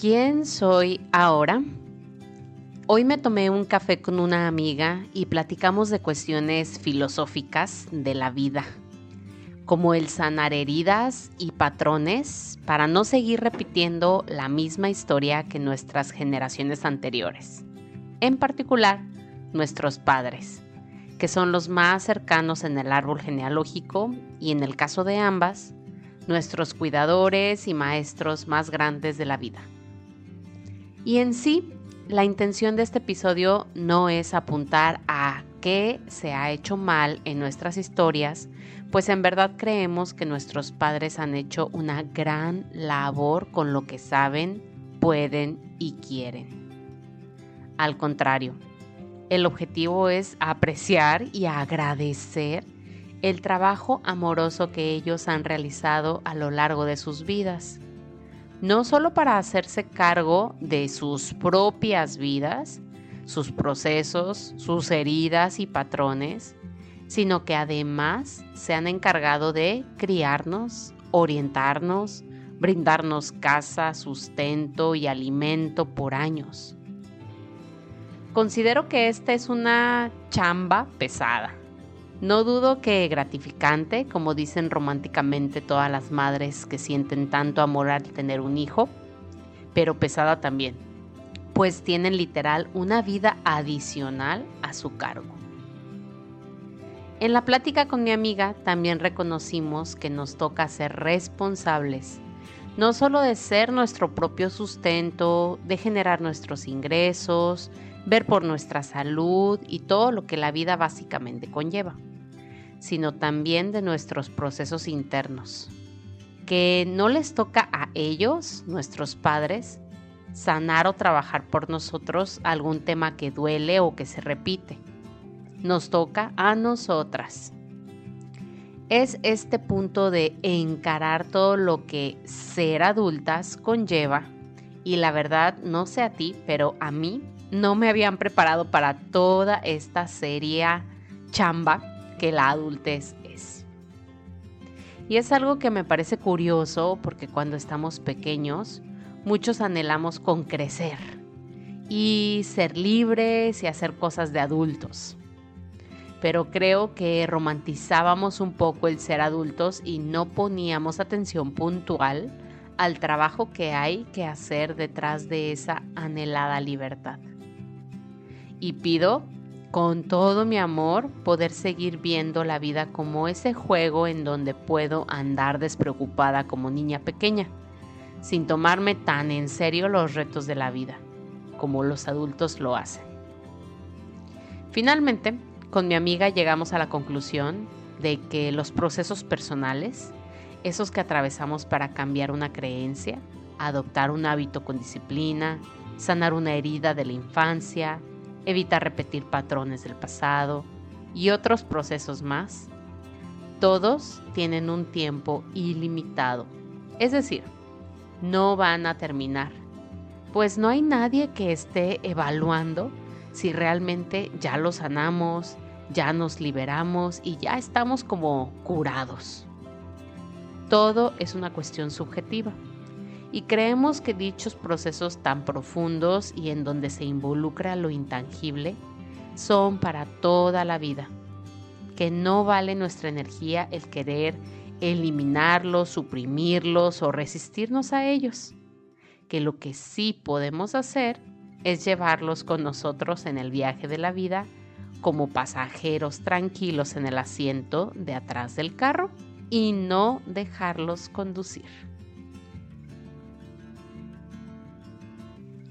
¿Quién soy ahora? Hoy me tomé un café con una amiga y platicamos de cuestiones filosóficas de la vida, como el sanar heridas y patrones para no seguir repitiendo la misma historia que nuestras generaciones anteriores, en particular nuestros padres, que son los más cercanos en el árbol genealógico y en el caso de ambas, nuestros cuidadores y maestros más grandes de la vida. Y en sí, la intención de este episodio no es apuntar a qué se ha hecho mal en nuestras historias, pues en verdad creemos que nuestros padres han hecho una gran labor con lo que saben, pueden y quieren. Al contrario, el objetivo es apreciar y agradecer el trabajo amoroso que ellos han realizado a lo largo de sus vidas no solo para hacerse cargo de sus propias vidas, sus procesos, sus heridas y patrones, sino que además se han encargado de criarnos, orientarnos, brindarnos casa, sustento y alimento por años. Considero que esta es una chamba pesada no dudo que gratificante, como dicen románticamente todas las madres que sienten tanto amor al tener un hijo, pero pesada también, pues tienen literal una vida adicional a su cargo. En la plática con mi amiga también reconocimos que nos toca ser responsables, no solo de ser nuestro propio sustento, de generar nuestros ingresos, ver por nuestra salud y todo lo que la vida básicamente conlleva sino también de nuestros procesos internos, que no les toca a ellos, nuestros padres, sanar o trabajar por nosotros algún tema que duele o que se repite. Nos toca a nosotras. Es este punto de encarar todo lo que ser adultas conlleva y la verdad, no sé a ti, pero a mí no me habían preparado para toda esta seria chamba que la adultez es. Y es algo que me parece curioso porque cuando estamos pequeños, muchos anhelamos con crecer y ser libres y hacer cosas de adultos. Pero creo que romantizábamos un poco el ser adultos y no poníamos atención puntual al trabajo que hay que hacer detrás de esa anhelada libertad. Y pido con todo mi amor poder seguir viendo la vida como ese juego en donde puedo andar despreocupada como niña pequeña, sin tomarme tan en serio los retos de la vida, como los adultos lo hacen. Finalmente, con mi amiga llegamos a la conclusión de que los procesos personales, esos que atravesamos para cambiar una creencia, adoptar un hábito con disciplina, sanar una herida de la infancia, evitar repetir patrones del pasado y otros procesos más, todos tienen un tiempo ilimitado. Es decir, no van a terminar, pues no hay nadie que esté evaluando si realmente ya lo sanamos, ya nos liberamos y ya estamos como curados. Todo es una cuestión subjetiva y creemos que dichos procesos tan profundos y en donde se involucra lo intangible son para toda la vida, que no vale nuestra energía el querer eliminarlos, suprimirlos o resistirnos a ellos, que lo que sí podemos hacer es llevarlos con nosotros en el viaje de la vida como pasajeros tranquilos en el asiento de atrás del carro y no dejarlos conducir.